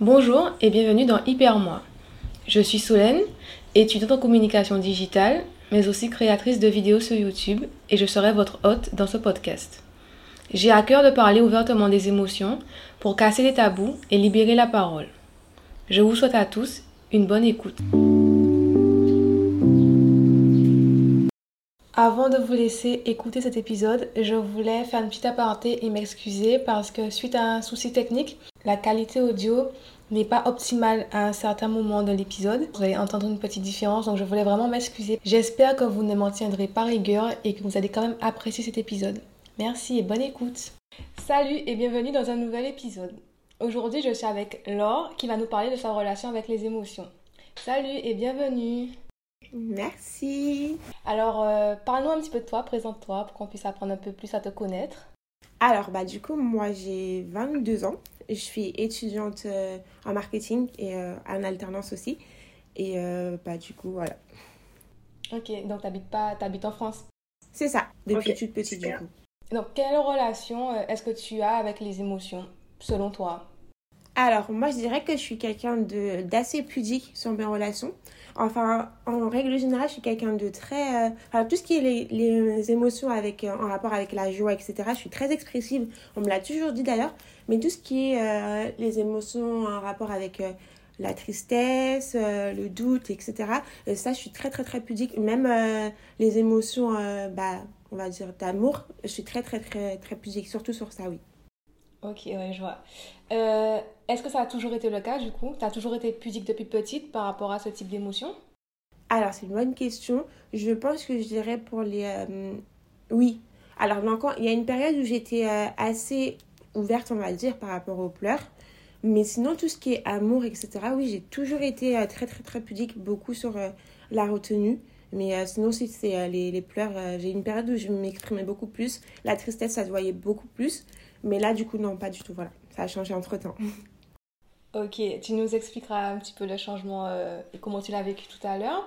Bonjour et bienvenue dans Hyper Moi. Je suis Solène, étudiante en communication digitale, mais aussi créatrice de vidéos sur YouTube et je serai votre hôte dans ce podcast. J'ai à cœur de parler ouvertement des émotions pour casser les tabous et libérer la parole. Je vous souhaite à tous une bonne écoute. Avant de vous laisser écouter cet épisode, je voulais faire une petite aparté et m'excuser parce que suite à un souci technique, la qualité audio n'est pas optimale à un certain moment de l'épisode. Vous allez entendre une petite différence, donc je voulais vraiment m'excuser. J'espère que vous ne m'en tiendrez pas rigueur et que vous allez quand même apprécier cet épisode. Merci et bonne écoute. Salut et bienvenue dans un nouvel épisode. Aujourd'hui, je suis avec Laure qui va nous parler de sa relation avec les émotions. Salut et bienvenue. Merci. Alors, euh, parle-nous un petit peu de toi, présente-toi pour qu'on puisse apprendre un peu plus à te connaître. Alors, bah, du coup, moi, j'ai 22 ans. Je suis étudiante euh, en marketing et euh, en alternance aussi. Et bah, du coup, voilà. Ok, donc tu pas, habites en France? C'est ça, depuis toute petite, du coup. Donc, quelle relation est-ce que tu as avec les émotions, selon toi? Alors, moi, je dirais que je suis quelqu'un d'assez pudique sur mes relations. Enfin, en règle générale, je suis quelqu'un de très... Euh, tout ce qui est les, émotions avec, euh, en rapport avec la joie, etc., je suis très expressive. On me l'a toujours dit d'ailleurs. Mais tout ce qui est euh, les émotions en rapport avec la tristesse, le doute, etc., ça, je suis très, très, très pudique. Même les émotions, bah, on va dire, d'amour, je suis très, très, très, très pudique. Surtout sur ça, oui. Ok, ouais, je vois. Euh, est-ce que ça a toujours été le cas du coup? Tu as toujours été pudique depuis petite par rapport à ce type d'émotion? Alors, c'est une bonne question. Je pense que je dirais pour les. Euh, oui. Alors, encore, il y a une période où j'étais euh, assez ouverte, on va dire, par rapport aux pleurs. Mais sinon, tout ce qui est amour, etc., oui, j'ai toujours été très, très, très pudique, beaucoup sur la retenue. Mais sinon, si c'est les, les, pleurs, j'ai une période où je m'exprimais beaucoup plus. La tristesse, ça se voyait beaucoup plus. Mais là, du coup, non, pas du tout. Voilà, ça a changé entre temps. Ok, tu nous expliqueras un petit peu le changement euh, et comment tu l'as vécu tout à l'heure.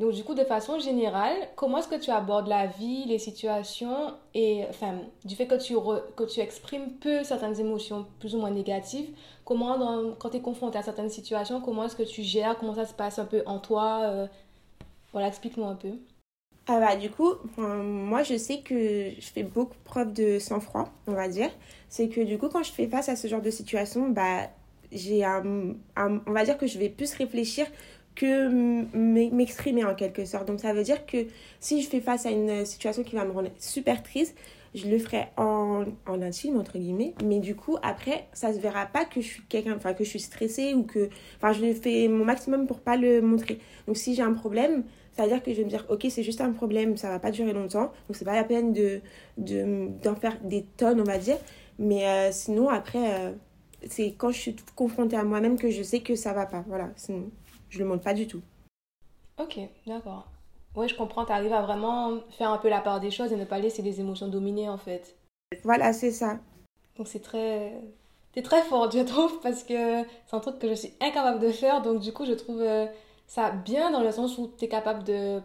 Donc, du coup, de façon générale, comment est-ce que tu abordes la vie, les situations et, enfin, du fait que tu, que tu exprimes peu certaines émotions plus ou moins négatives, comment, quand tu es confronté à certaines situations, comment est-ce que tu gères, comment ça se passe un peu en toi euh, Voilà, explique-nous un peu. Ah bah du coup, moi je sais que je fais beaucoup preuve de sang-froid, on va dire. C'est que du coup quand je fais face à ce genre de situation, bah j'ai un, on va dire que je vais plus réfléchir que m'exprimer en quelque sorte. Donc ça veut dire que si je fais face à une situation qui va me rendre super triste, je le ferai en, en intime entre guillemets mais du coup après ça se verra pas que je suis quelqu'un enfin que je suis stressée ou que enfin je fais mon maximum pour pas le montrer donc si j'ai un problème c'est-à-dire que je vais me dire, ok, c'est juste un problème, ça va pas durer longtemps, donc c'est pas la peine de, d'en faire des tonnes, on va dire. Mais euh, sinon, après, euh, c'est quand je suis confrontée à moi-même que je sais que ça va pas. Voilà, sinon, je le montre pas du tout. Ok, d'accord. Oui, je comprends, tu arrives à vraiment faire un peu la part des choses et ne pas laisser les émotions dominer, en fait. Voilà, c'est ça. Donc c'est très... T'es très forte, je trouve, parce que c'est un truc que je suis incapable de faire, donc du coup, je trouve... Euh, ça bien dans le sens où tu es capable de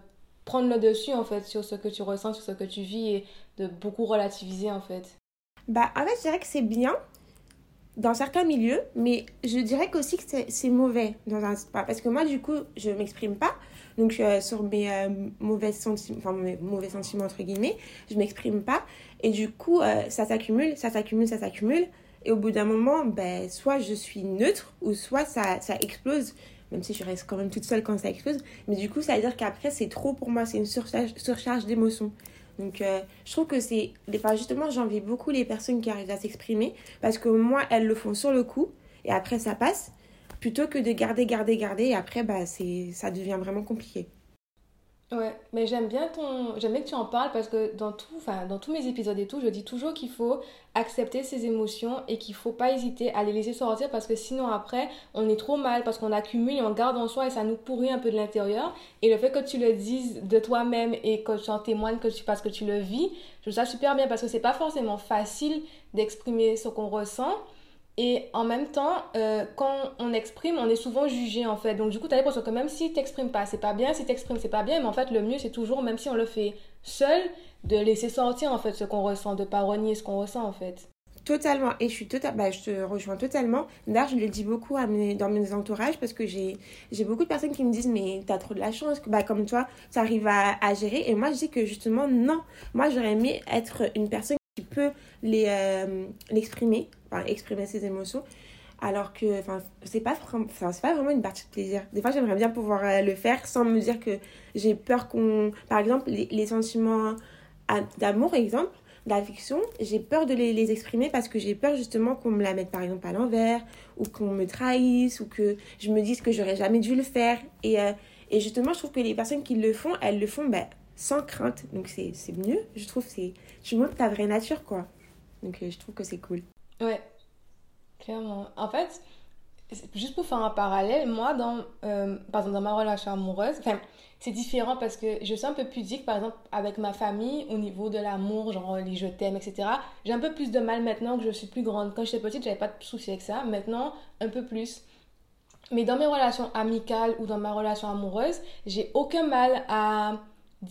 prendre le dessus en fait sur ce que tu ressens, sur ce que tu vis et de beaucoup relativiser en fait. Bah en fait je dirais que c'est bien dans certains milieux, mais je dirais aussi que c'est mauvais dans un parce que moi du coup je m'exprime pas. Donc euh, sur mes euh, mauvais sentiments enfin mes mauvais sentiments entre guillemets je m'exprime pas. Et du coup euh, ça s'accumule ça s'accumule ça s'accumule. Et au bout d'un moment ben soit je suis neutre ou soit ça ça explose même si je reste quand même toute seule quand ça explose. Mais du coup, ça veut dire qu'après, c'est trop pour moi, c'est une surcharge, d'émotions. Donc, euh, je trouve que c'est. Enfin, justement, j'envie beaucoup les personnes qui arrivent à s'exprimer parce que moi, elles le font sur le coup et après, ça passe. Plutôt que de garder, garder, garder et après, bah, ça devient vraiment compliqué. Ouais, mais j'aime bien ton j'aime que tu en parles parce que dans tout enfin dans tous mes épisodes et tout, je dis toujours qu'il faut accepter ses émotions et qu'il faut pas hésiter à les laisser sortir parce que sinon après, on est trop mal parce qu'on accumule et on garde en soi et ça nous pourrit un peu de l'intérieur. Et le fait que tu le dises de toi-même et que tu en témoignes que tu parce que tu le vis, je trouve ça super bien parce que c'est pas forcément facile d'exprimer ce qu'on ressent et en même temps, euh, quand on exprime, on est souvent jugé en fait. Donc du coup, tu as l'impression que même si tu n'exprimes pas, c'est pas bien, si tu exprimes, c'est pas bien, mais en fait, le mieux, c'est toujours, même si on le fait seul, de laisser sortir en fait ce qu'on ressent, de pas renier ce qu'on ressent en fait. Totalement. Et je suis total... Bah, je te rejoins totalement. D'ailleurs, je le dis beaucoup dans mes entourages parce que j'ai beaucoup de personnes qui me disent Mais t'as trop de la chance. Bah, comme toi, tu arrives à... à, gérer. Et moi, je dis que justement, non. Moi, j'aurais aimé être une personne qui peut les euh, l'exprimer, exprimer ses émotions. Alors que enfin, c'est pas, pas vraiment une partie de plaisir. Des fois, j'aimerais bien pouvoir euh, le faire sans me dire que j'ai peur qu'on. Par exemple, les, sentiments d'amour, exemple d'affection, j'ai peur de les, exprimer parce que j'ai peur justement qu'on me la mette par exemple à l'envers ou qu'on me trahisse ou que je me dise que j'aurais jamais dû le faire. Et, euh, et, justement, je trouve que les personnes qui le font, elles le font bah, sans crainte. Donc c'est mieux, je trouve. c'est Tu montres ta vraie nature, quoi. Donc euh, je trouve que c'est cool. Ouais, clairement. En fait, juste pour faire un parallèle, moi, dans, euh, par exemple, dans ma relation amoureuse, c'est différent parce que je suis un peu pudique, par exemple, avec ma famille, au niveau de l'amour, genre les je t'aime, etc. J'ai un peu plus de mal maintenant que je suis plus grande. Quand j'étais petite, j'avais pas de soucis avec ça. Maintenant, un peu plus. Mais dans mes relations amicales ou dans ma relation amoureuse, j'ai aucun mal à.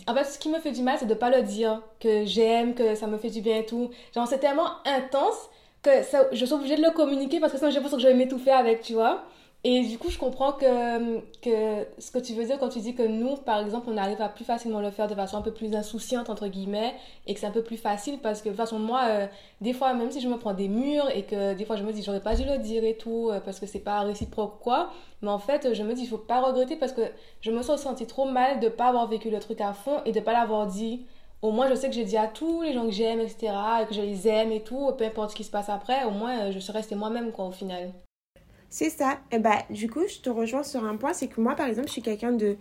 En fait, ce qui me fait du mal, c'est de pas le dire que j'aime, que ça me fait du bien et tout. Genre, c'est tellement intense que je suis obligée de le communiquer parce que sinon j'ai l'impression que je vais m'étouffer avec, tu vois. Et du coup, je comprends que, que ce que tu veux dire quand tu dis que nous, par exemple, on arrive à plus facilement le faire de façon un peu plus insouciante, entre guillemets, et que c'est un peu plus facile parce que, de toute façon, moi, euh, des fois, même si je me prends des murs et que des fois je me dis, j'aurais pas dû le dire et tout, euh, parce que c'est pas réciproque quoi, mais en fait, je me dis, il faut pas regretter parce que je me suis senti trop mal de pas avoir vécu le truc à fond et de pas l'avoir dit. Au moins, je sais que j'ai dit à tous les gens que j'aime, etc., et que je les aime et tout, peu importe ce qui se passe après, au moins, euh, je suis restée moi-même, quoi, au final. C'est ça. Et bah, du coup, je te rejoins sur un point, c'est que moi, par exemple, je suis quelqu'un de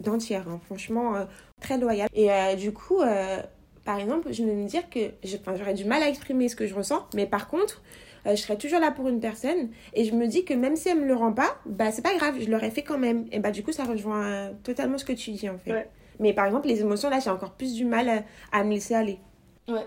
d'entière, hein. franchement, euh, très loyal. Et euh, du coup, euh, par exemple, je vais me dire que j'aurais du mal à exprimer ce que je ressens, mais par contre, je serais toujours là pour une personne et je me dis que même si elle me le rend pas, bah c'est pas grave, je l'aurais fait quand même. Et bah du coup, ça rejoint totalement ce que tu dis en fait. Mais par exemple, les émotions là, j'ai encore plus du mal à, à me laisser aller. Ouais,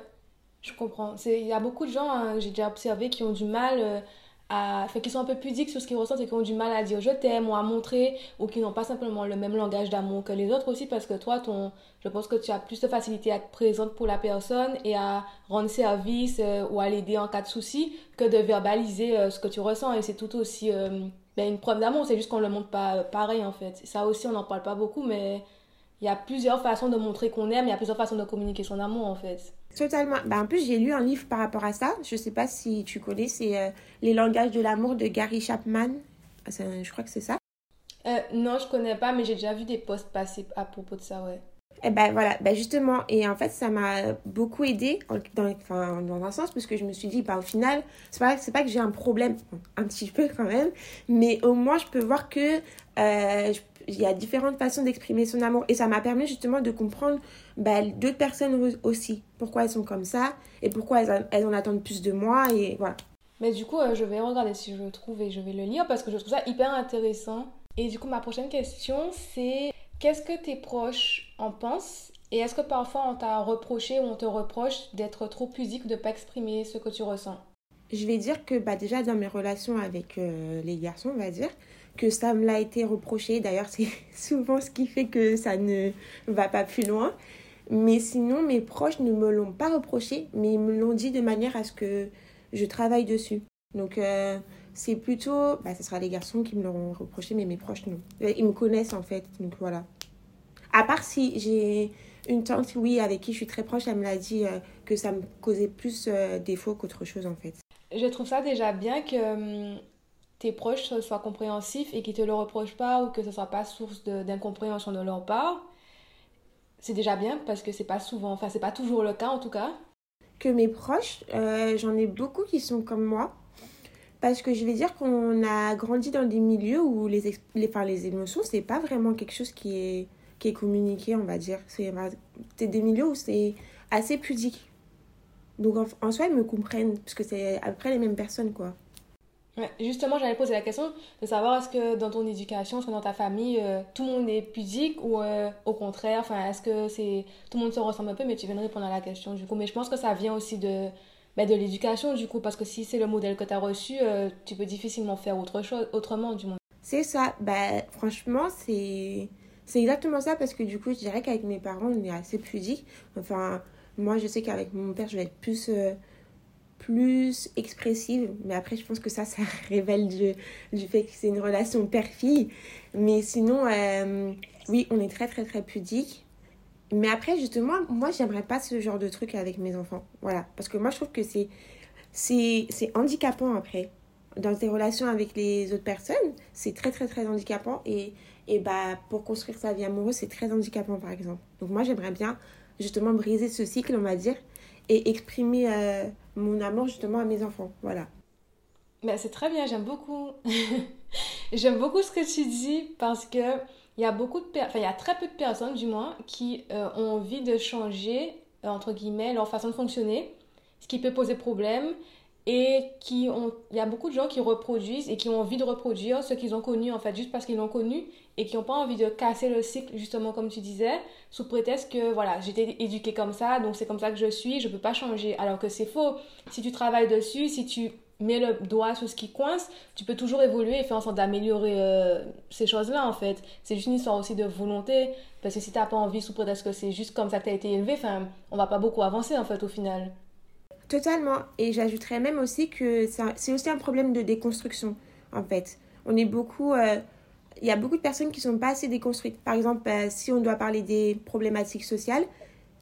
je comprends. Il y a beaucoup de gens, hein, j'ai déjà observé, qui ont du mal à, fait qu'ils sont un peu pudiques sur ce qu'ils ressentent et qui ont du mal à dire je t'aime ou à montrer ou qui n'ont pas simplement le même langage d'amour que les autres aussi parce que toi ton je pense que tu as plus de facilité à être présente pour la personne et à rendre service euh, ou à l'aider en cas de souci que de verbaliser euh, ce que tu ressens et c'est tout aussi euh, ben, une preuve d'amour. C'est juste qu'on le montre pas pareil en fait. Ça aussi on n'en parle pas beaucoup mais il y a plusieurs façons de montrer qu'on aime il y a plusieurs façons de communiquer son amour en fait Totalement. Bah, en plus, j'ai lu un livre par rapport à ça. Je sais pas si tu connais, c'est euh, Les langages de l'amour de Gary Chapman. Ah, je crois que c'est ça. Euh, non, je connais pas, mais j'ai déjà vu des posts passer à propos de ça, ouais. Et eh ben voilà, ben justement, et en fait, ça m'a beaucoup aidé dans, enfin, dans un sens, parce que je me suis dit, bah, au final, c'est pas, pas que j'ai un problème, un petit peu quand même, mais au moins, je peux voir que euh, il y a différentes façons d'exprimer son amour. Et ça m'a permis justement de comprendre bah, d'autres personnes aussi. Pourquoi elles sont comme ça et pourquoi elles, elles en attendent plus de moi. Et voilà. Mais du coup, euh, je vais regarder si je le trouve et je vais le lire parce que je trouve ça hyper intéressant. Et du coup, ma prochaine question, c'est qu'est-ce que tes proches en pensent et est-ce que parfois on t'a reproché ou on te reproche d'être trop pudique, de ne pas exprimer ce que tu ressens? Je vais dire que bah, déjà dans mes relations avec euh, les garçons, on va dire, que ça me l'a été reproché. D'ailleurs, c'est souvent ce qui fait que ça ne va pas plus loin. Mais sinon, mes proches ne me l'ont pas reproché, mais ils me l'ont dit de manière à ce que je travaille dessus. Donc, euh, c'est plutôt, bah, ce sera les garçons qui me l'auront reproché, mais mes proches non. Euh, ils me connaissent en fait, donc voilà. À part si j'ai une tante, oui, avec qui je suis très proche, elle me l'a dit euh, que ça me causait plus défaut qu'autre chose en fait. Je trouve ça déjà bien que hum, tes proches soient compréhensifs et qu'ils te le reprochent pas ou que ce soit pas source d'incompréhension de, leur part, c'est déjà bien parce que c'est pas souvent, enfin c'est pas toujours le cas en tout cas. Que mes proches, euh, j'en ai beaucoup qui sont comme moi. Parce que je vais dire qu'on a grandi dans des milieux où les, les, enfin, les émotions, pas vraiment quelque chose qui est, qui est communiqué, on va dire. C'est des milieux où c'est assez pudique. Donc en, en, soi, ils me comprennent, parce que c'est à peu près les mêmes personnes, quoi justement, j'allais poser la question de savoir est-ce que dans ton éducation, est-ce que dans ta famille, euh, tout le monde est pudique ou euh, au contraire, enfin, est-ce que c'est tout le monde se ressemble un peu, mais tu viens de répondre à la question du coup. Mais je pense que ça vient aussi de, ben, de l'éducation du coup, parce que si c'est le modèle que tu as reçu, euh, tu peux difficilement faire autre chose, autrement du moins. C'est ça, bah, franchement, c'est, c'est exactement ça parce que du coup, je dirais qu'avec mes parents, on est assez pudique. Enfin, moi, je sais qu'avec mon père, je vais être plus plus expressive. Mais après, je pense que ça, ça révèle du, fait que c'est une relation père-fille. Mais sinon, euh, oui, on est très, très, très pudique. Mais après, justement, moi, j'aimerais pas ce genre de truc avec mes enfants. Voilà. Parce que moi, je trouve que c'est, c'est, c'est handicapant après. Dans tes relations avec les autres personnes, c'est très, très, très handicapant. Et, et bah, pour construire sa vie amoureuse, c'est très handicapant, par exemple. Donc, moi, j'aimerais bien, justement, briser ce cycle, on va dire, et exprimer euh, mon amour, justement, à mes enfants. Voilà. Mais c'est très bien, j'aime beaucoup. j'aime beaucoup ce que tu dis parce que il y a beaucoup de enfin il y a très peu de personnes du moins qui euh, ont envie de changer euh, entre guillemets leur façon de fonctionner, ce qui peut poser problème et qui ont il y a beaucoup de gens qui reproduisent et qui ont envie de reproduire ce qu'ils ont connu en fait juste parce qu'ils l'ont connu et qui n'ont pas envie de casser le cycle justement comme tu disais sous prétexte que voilà j'étais éduquée comme ça donc c'est comme ça que je suis je peux pas changer alors que c'est faux si tu travailles dessus si tu mets le doigt sur ce qui coince, tu peux toujours évoluer et faire en sorte d'améliorer euh, ces choses-là en fait. C'est juste une histoire aussi de volonté, parce que si tu n'as pas envie sous prétexte que c'est juste comme ça que tu as été élevé, enfin, on va pas beaucoup avancer en fait au final. Totalement. Et j'ajouterais même aussi que c'est aussi un problème de déconstruction en fait. On est beaucoup... Euh, il y a beaucoup de personnes qui sont pas assez déconstruites. Par exemple, bah, si on doit parler des problématiques sociales,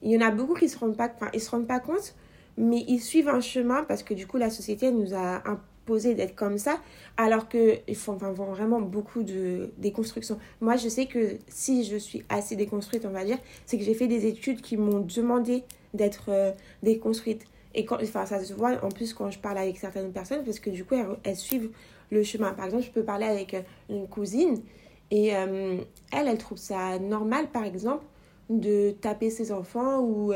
il y en a beaucoup qui se rendent pas, se rendent pas compte mais ils suivent un chemin parce que du coup la société nous a imposé d'être comme ça alors qu'ils font enfin, vraiment beaucoup de déconstruction. Moi je sais que si je suis assez déconstruite on va dire c'est que j'ai fait des études qui m'ont demandé d'être euh, déconstruite et quand, enfin, ça se voit en plus quand je parle avec certaines personnes parce que du coup elles, suivent le chemin. Par exemple je peux parler avec euh, une cousine et euh, elle elle trouve ça normal par exemple de taper ses enfants ou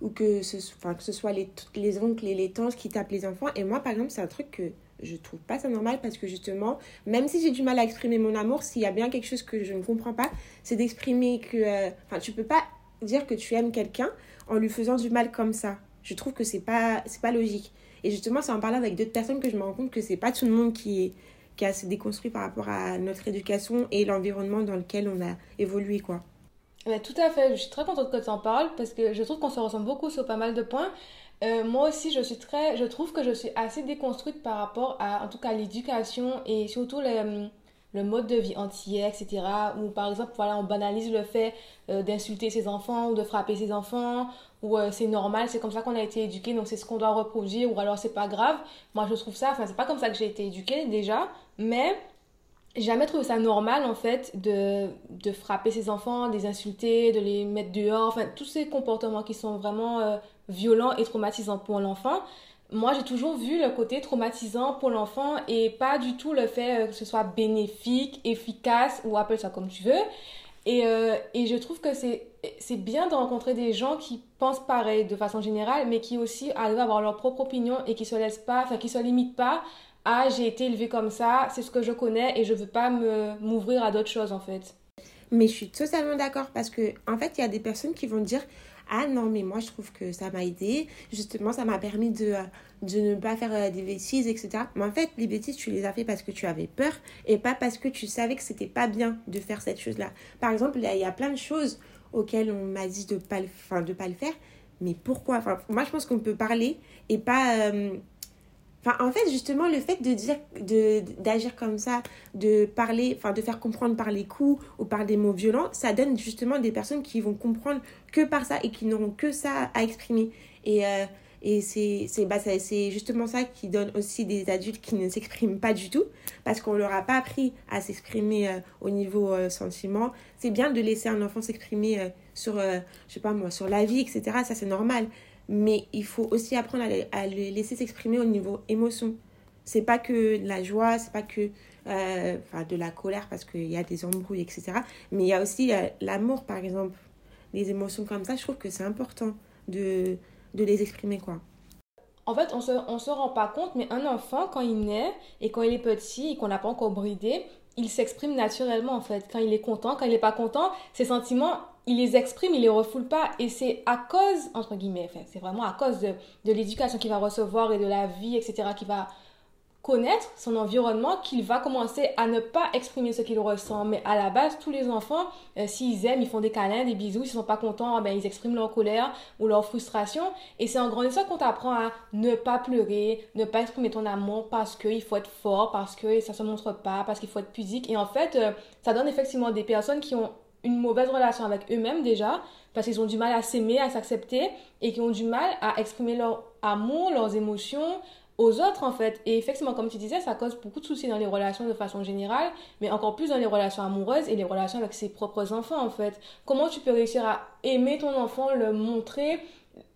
ou que ce, enfin, que ce soit les, les oncles et les tantes qui tapent les enfants. Et moi, par exemple, c'est un truc que je trouve pas ça normal parce que justement, même si j'ai du mal à exprimer mon amour, s'il y a bien quelque chose que je ne comprends pas, c'est d'exprimer que. Euh, enfin, tu peux pas dire que tu aimes quelqu'un en lui faisant du mal comme ça. Je trouve que c'est pas, c'est pas logique. Et justement, c'est en parlant avec d'autres personnes que je me rends compte que c'est pas tout le monde qui est qui a se déconstruit par rapport à notre éducation et l'environnement dans lequel on a évolué, quoi tout à fait, je suis très contente que tu en parles parce que je trouve qu'on se ressemble beaucoup sur pas mal de points. Euh, moi aussi, je suis très, je trouve que je suis assez déconstruite par rapport à, en tout cas, l'éducation et surtout le, le mode de vie entier, etc. Ou par exemple, voilà, on banalise le fait euh, d'insulter ses enfants ou de frapper ses enfants, ou euh, c'est normal, c'est comme ça qu'on a été éduqué, donc c'est ce qu'on doit reproduire, ou alors c'est pas grave. Moi, je trouve ça, enfin, c'est pas comme ça que j'ai été éduquée déjà, mais j'ai jamais trouvé ça normal en fait de, de frapper ses enfants, de les insulter, de les mettre dehors, enfin tous ces comportements qui sont vraiment euh, violents et traumatisants pour l'enfant. Moi j'ai toujours vu le côté traumatisant pour l'enfant et pas du tout le fait euh, que ce soit bénéfique, efficace ou appelle ça comme tu veux. Et, euh, et je trouve que c'est, bien de rencontrer des gens qui pensent pareil de façon générale, mais qui aussi arrivent à avoir leur propre opinion et qui se laissent pas, enfin qui se limitent pas ah j'ai été élevée comme ça, c'est ce que je connais et je veux pas m'ouvrir à d'autres choses en fait. Mais je suis totalement d'accord parce que en fait, il y a des personnes qui vont dire ah non mais moi je trouve que ça m'a aidé, justement ça m'a permis de ne pas faire euh, des bêtises etc. Mais en fait, les bêtises tu les as fait parce que tu avais peur et pas parce que tu savais que c'était pas bien de faire cette chose-là. Par exemple, il y a plein de choses auxquelles on m'a dit de pas pas le faire, mais pourquoi? Enfin, moi je pense qu'on peut parler et pas euh, Enfin, en fait, justement, le fait de dire, de, d'agir comme ça, de parler, enfin, de faire comprendre par les coups ou par des mots violents, ça donne justement des personnes qui vont comprendre que par ça et qui n'auront que ça à exprimer. Et, euh, et c'est, c'est, bah, c'est justement ça qui donne aussi des adultes qui ne s'expriment pas du tout, parce qu'on leur a pas appris à s'exprimer euh, au niveau euh, sentiment. C'est bien de laisser un enfant s'exprimer sur, je sais pas moi, sur la vie, etc. Ça, c'est normal mais il faut aussi apprendre à, le laisser s'exprimer au niveau émotion. C'est pas que de la joie, c'est pas que euh, de la colère parce qu'il y a des embrouilles, etc. Mais il y a aussi euh, l'amour, par exemple. Les émotions comme ça, je trouve que c'est important de, de les exprimer, quoi. En fait, on se, on se rend pas compte, mais un enfant, quand il naît et quand il est petit et qu'on n'a pas encore bridé, il s'exprime naturellement, en fait. Quand il est content, quand il n'est pas content, ses sentiments, il les exprime, il les refoule pas. Et c'est à cause, entre guillemets, c'est vraiment à cause de, l'éducation qu'il va recevoir et de la vie, etc., qui va connaître son environnement qu'il va commencer à ne pas exprimer ce qu'il ressent. Mais à la base, tous les enfants, euh, s'ils aiment, ils font des câlins, des bisous. S'ils sont pas contents, ben, ils expriment leur colère ou leur frustration. Et c'est en grandissant qu'on t'apprend à ne pas pleurer, ne pas exprimer ton amour parce qu'il faut être fort, parce que ça se montre pas, parce qu'il faut être pudique. Et en fait, euh, ça donne effectivement des personnes qui ont une mauvaise relation avec eux-mêmes déjà, parce qu'ils ont du mal à s'aimer, à s'accepter, et qui ont du mal à exprimer leur amour, leurs émotions, aux autres en fait. Et effectivement, comme tu disais, ça cause beaucoup de soucis dans les relations de façon générale, mais encore plus dans les relations amoureuses et les relations avec ses propres enfants en fait. Comment tu peux réussir à aimer ton enfant, le montrer,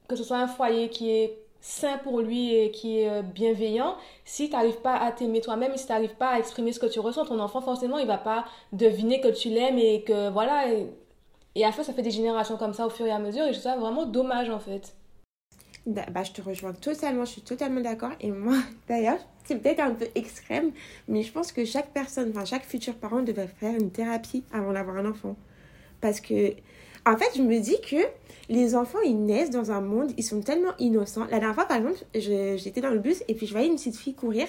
que ce soit un foyer qui est sain pour lui et qui est euh, bienveillant, si tu n'arrives pas à t'aimer toi-même, si tu n'arrives pas à exprimer ce que tu ressens, ton enfant, forcément, il va pas deviner que tu l'aimes et que voilà. Et, et à fait, ça fait des générations comme ça au fur et à mesure et je trouve ça vraiment dommage en fait. Bah, je te rejoins totalement, je suis totalement d'accord. Et moi, d'ailleurs, c'est peut-être un peu extrême, mais je pense que chaque personne, enfin chaque futur parent devrait faire une thérapie avant d'avoir un enfant. Parce que, en fait, je me dis que les enfants, ils naissent dans un monde, ils sont tellement innocents. La dernière fois, par exemple, j'étais dans le bus et puis je voyais une petite fille courir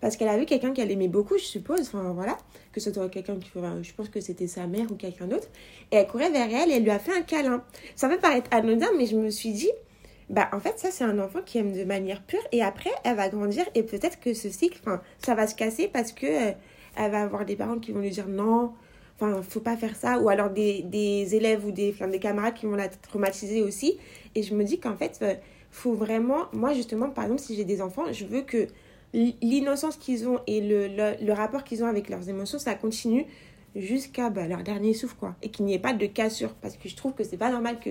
parce qu'elle a vu quelqu'un qu'elle aimait beaucoup, je suppose, enfin voilà, que ce soit quelqu'un qui, je pense que c'était sa mère ou quelqu'un d'autre, et elle courait vers elle et elle lui a fait un câlin. Ça peut paraître anodin, mais je me suis dit, bah en fait ça c'est un enfant qui aime de manière pure et après elle va grandir et peut-être que ce cycle enfin ça va se casser parce que euh, elle va avoir des parents qui vont lui dire non enfin faut pas faire ça. Ou alors des, des élèves ou des, des camarades qui vont la traumatiser aussi. Et je me dis qu'en fait euh, faut vraiment moi justement par exemple si j'ai des enfants je veux que l'innocence qu'ils ont et le, le, rapport qu'ils ont avec leurs émotions ça continue jusqu'à bah, leur dernier souffle quoi. Et qu'il n'y ait pas de cassure. Parce que je trouve que c'est pas normal que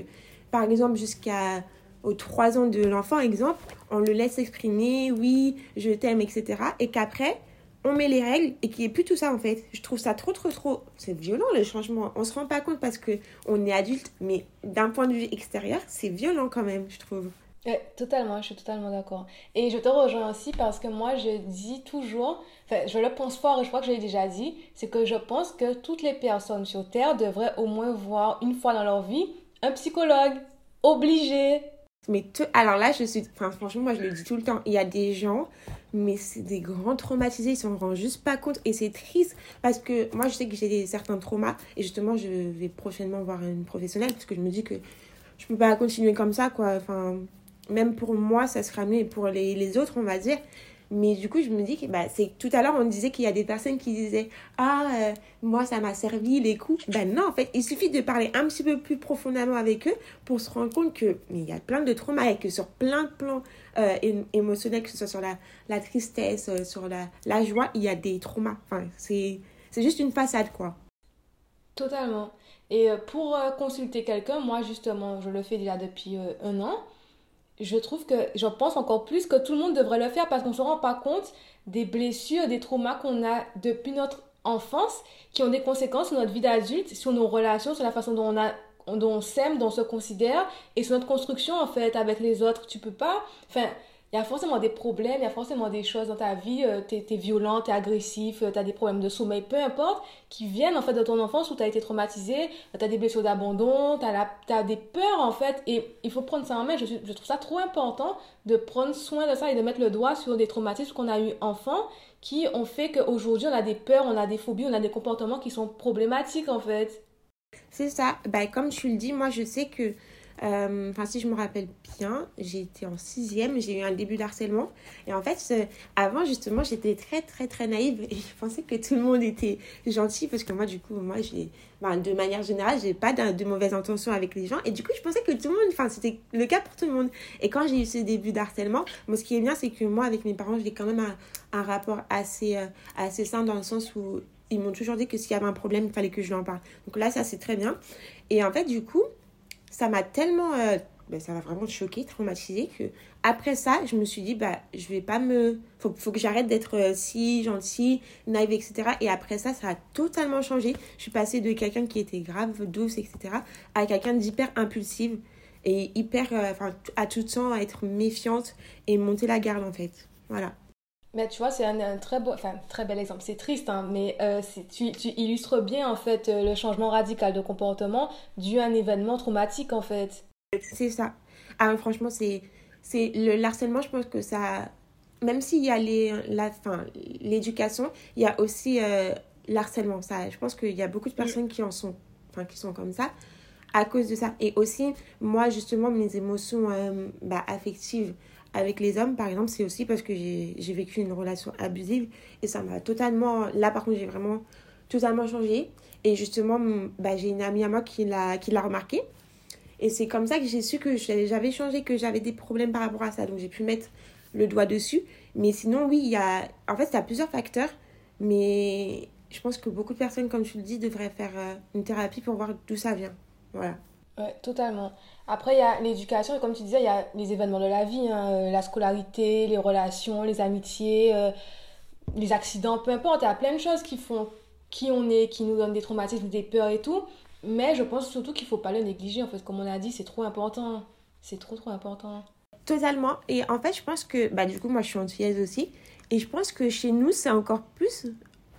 par exemple jusqu'à aux trois ans de l'enfant, exemple, on le laisse exprimer, oui, je t'aime, etc. Et qu'après, on met les règles et qu'il n'y ait plus tout ça en fait. Je trouve ça trop, trop, trop. C'est violent le changement. On se rend pas compte parce que on est adulte, mais d'un point de vue extérieur, c'est violent quand même, je trouve. totalement, je suis totalement d'accord. Et je te rejoins aussi parce que moi, je dis toujours, enfin, je le pense fort et je crois que je l'ai déjà dit, c'est que je pense que toutes les personnes sur Terre devraient au moins voir une fois dans leur vie un psychologue. Obligé. Mais alors là, je suis. Enfin, franchement, moi, je le dis tout le temps. Il y a des gens, mais c'est des grands traumatisés. Ils s'en rendent juste pas compte. Et c'est triste parce que moi, je sais que j'ai certains traumas. Et justement, je vais prochainement voir une professionnelle parce que je me dis que je peux pas continuer comme ça, quoi. Enfin, même pour moi, ça sera mieux. Et pour les, les autres, on va dire. Mais du coup, je me dis que bah, c'est tout à l'heure, on disait qu'il y a des personnes qui disaient Ah, euh, moi, ça m'a servi les coups. Ben non, en fait, il suffit de parler un petit peu plus profondément avec eux pour se rendre compte que il y a plein de traumas et que sur plein de plans euh, émotionnels, que ce soit sur la, la tristesse, euh, sur la, la joie, il y a des traumas. Enfin, c'est juste une façade, quoi. Totalement. Et pour consulter quelqu'un, moi, justement, je le fais déjà depuis un an je trouve que, je pense encore plus que tout le monde devrait le faire parce qu'on ne se rend pas compte des blessures, des traumas qu'on a depuis notre enfance qui ont des conséquences sur notre vie d'adulte, sur nos relations, sur la façon dont on a dont on s'aime, dont on se considère et sur notre construction en fait avec les autres. Tu peux pas, enfin, il y a forcément des problèmes, il y a forcément des choses dans ta vie, euh, tu es, violent, tu es agressif, euh, tu as des problèmes de sommeil, peu importe, qui viennent en fait de ton enfance où tu as été traumatisé, tu as des blessures d'abandon, tu as, des peurs en fait, et il faut prendre ça en main. Je, je, trouve ça trop important de prendre soin de ça et de mettre le doigt sur des traumatismes qu'on a eu enfant qui ont fait qu'aujourd'hui on a des peurs, on a des phobies, on a des comportements qui sont problématiques en fait. C'est ça, bah, comme tu le dis, moi je sais que euh, enfin, si je me rappelle bien, j'étais en sixième, j'ai eu un début d'harcèlement. Et en fait, avant, justement, j'étais très, très, très naïve et je pensais que tout le monde était gentil parce que moi, du coup, moi, j'ai, ben, de manière générale, j'ai pas de, de, mauvaises intentions avec les gens. Et du coup, je pensais que tout le monde, enfin, c'était le cas pour tout le monde. Et quand j'ai eu ce début d'harcèlement, moi, ce qui est bien, c'est que moi, avec mes parents, j'ai quand même un, rapport assez, euh, assez sain dans le sens où ils m'ont toujours dit que s'il y avait un problème, il fallait que je lui en parle. Donc là, ça, c'est très bien. Et en fait, du coup, ça m'a tellement ben, ça m'a vraiment choqué traumatisé que après ça je me suis dit bah je vais pas me faut, faut que j'arrête d'être euh, si gentille naïve etc et après ça ça a totalement changé. Je suis passée de quelqu'un qui était grave douce etc à quelqu'un d'hyper impulsive et hyper euh, enfin à tout temps à être méfiante et monter la garde en fait. Voilà mais tu vois, c'est un, très, beau, enfin, très bel exemple. C'est triste, hein, mais euh, tu, tu, illustres bien en fait euh, le changement radical de comportement dû à un événement traumatique en fait. C'est ça. Ah, franchement, c'est, c'est le harcèlement, je pense que ça, même s'il y a les, la, l'éducation, il y a aussi euh, l'harcèlement. Ça, je pense qu'il y a beaucoup de personnes qui en sont, enfin, qui sont comme ça à cause de ça. Et aussi, moi, justement, mes émotions euh, bah, affectives avec les hommes, par exemple, c'est aussi parce que j'ai vécu une relation abusive et ça m'a totalement. Là, par contre, j'ai vraiment totalement changé. Et justement, bah, j'ai une amie à moi qui l'a remarqué. Et c'est comme ça que j'ai su que j'avais changé, que j'avais des problèmes par rapport à ça. Donc j'ai pu mettre le doigt dessus. Mais sinon, oui, il y a. En fait, il y a plusieurs facteurs. Mais je pense que beaucoup de personnes, comme tu le dis, devraient faire euh, une thérapie pour voir d'où ça vient. Voilà. Ouais, totalement. Après, il y a l'éducation, et comme tu disais, il y a les événements de la vie, hein, euh, la scolarité, les relations, les amitiés, euh, les accidents, peu importe. Il y a plein de choses qui font qui on est, qui nous donnent des traumatismes, des peurs et tout. Mais je pense surtout qu'il ne faut pas le négliger, en fait. Comme on a dit, c'est trop important. C'est trop, trop important. Totalement. Et en fait, je pense que, bah, du coup, moi, je suis antillaise aussi. Et je pense que chez nous, c'est encore plus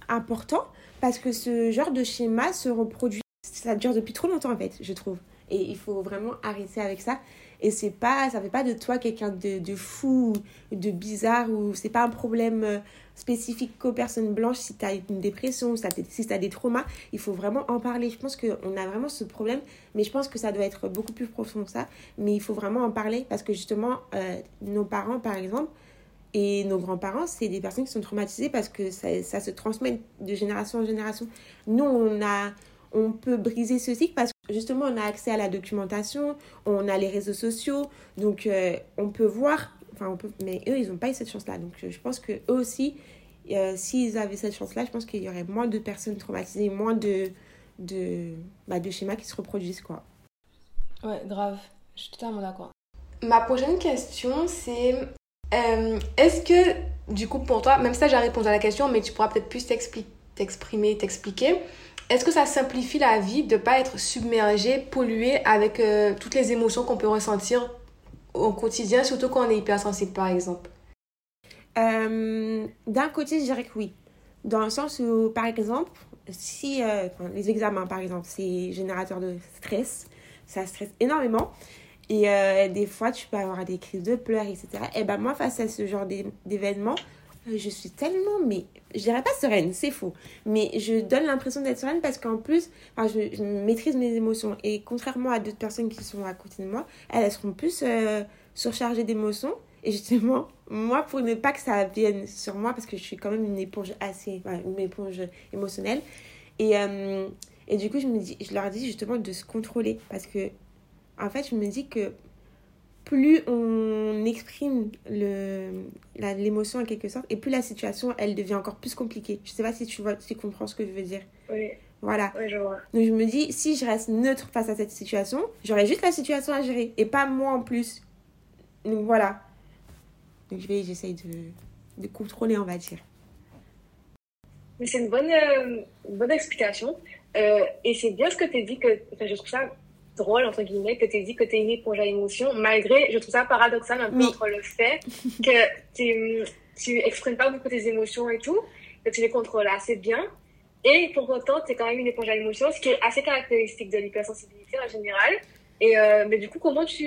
important parce que ce genre de schéma se reproduit. Ça dure depuis trop longtemps, en fait, je trouve. Et il faut vraiment arrêter avec ça. Et c'est pas, ça fait pas de toi quelqu'un de, de fou, de bizarre, ou c'est pas un problème euh, spécifique qu'aux personnes blanches. Si tu as une dépression, si tu as des traumas, il faut vraiment en parler. Je pense qu'on a vraiment ce problème, mais je pense que ça doit être beaucoup plus profond que ça. Mais il faut vraiment en parler parce que justement, euh, nos parents, par exemple, et nos grands-parents, c'est des personnes qui sont traumatisées parce que ça, ça se transmet de génération en génération. Nous, on a on peut briser ce cycle parce que justement on a accès à la documentation, on a les réseaux sociaux, donc euh, on peut voir, enfin on peut, mais eux ils n'ont pas eu cette chance-là. Donc je pense que eux aussi, euh, s'ils avaient cette chance-là, je pense qu'il y aurait moins de personnes traumatisées, moins de, de, bah, de schémas qui se reproduisent quoi. Ouais, grave, je suis totalement d'accord. Ma prochaine question c'est euh, est-ce que du coup pour toi, même ça j'ai répondu à la question, mais tu pourras peut-être plus t'exprimer, t'expliquer. Est-ce que ça simplifie la vie de ne pas être submergé, pollué avec euh, toutes les émotions qu'on peut ressentir au quotidien, surtout quand on est hypersensible par exemple? Euh, D'un côté, je dirais que oui. Dans le sens où, par exemple, si euh, les examens, par exemple, c'est générateur de stress, ça stresse énormément. Et des fois, tu peux avoir des crises de pleurs, etc. Et ben moi, face à ce genre d'événements, je suis tellement, mais je dirais pas sereine, c'est faux. Mais je donne l'impression d'être sereine parce qu'en plus, enfin, je, maîtrise mes émotions. Et contrairement à d'autres personnes qui sont à côté de moi, elles, seront plus euh, surchargées d'émotions. Et justement, moi, pour ne pas que ça vienne sur moi, parce que je suis quand même une éponge assez, une éponge émotionnelle. Et, euh, et du coup, je, me dis, je leur dis justement de se contrôler. Parce que, en fait, je me dis que plus on exprime l'émotion en quelque sorte, et plus la situation, elle devient encore plus compliquée. Je sais pas si tu, vois, tu comprends ce que je veux dire. Oui. Voilà. Oui, je vois. Donc je me dis, si je reste neutre face à cette situation, j'aurai juste la situation à gérer, et pas moi en plus. Donc voilà. Donc je vais, j'essaye de, de contrôler, on va dire. Mais c'est une bonne, euh, bonne explication. Euh, et c'est bien ce que tu as dit, que je trouve ça drôle, entre guillemets, que tu dit que tu es une éponge à émotion, malgré, je trouve ça paradoxal un peu entre le fait que tu, exprimes pas beaucoup tes émotions et tout, que tu les contrôles assez bien, et pour autant, tu es quand même une éponge à émotion, ce qui est assez caractéristique de l'hypersensibilité en général. Et euh, mais du coup, comment tu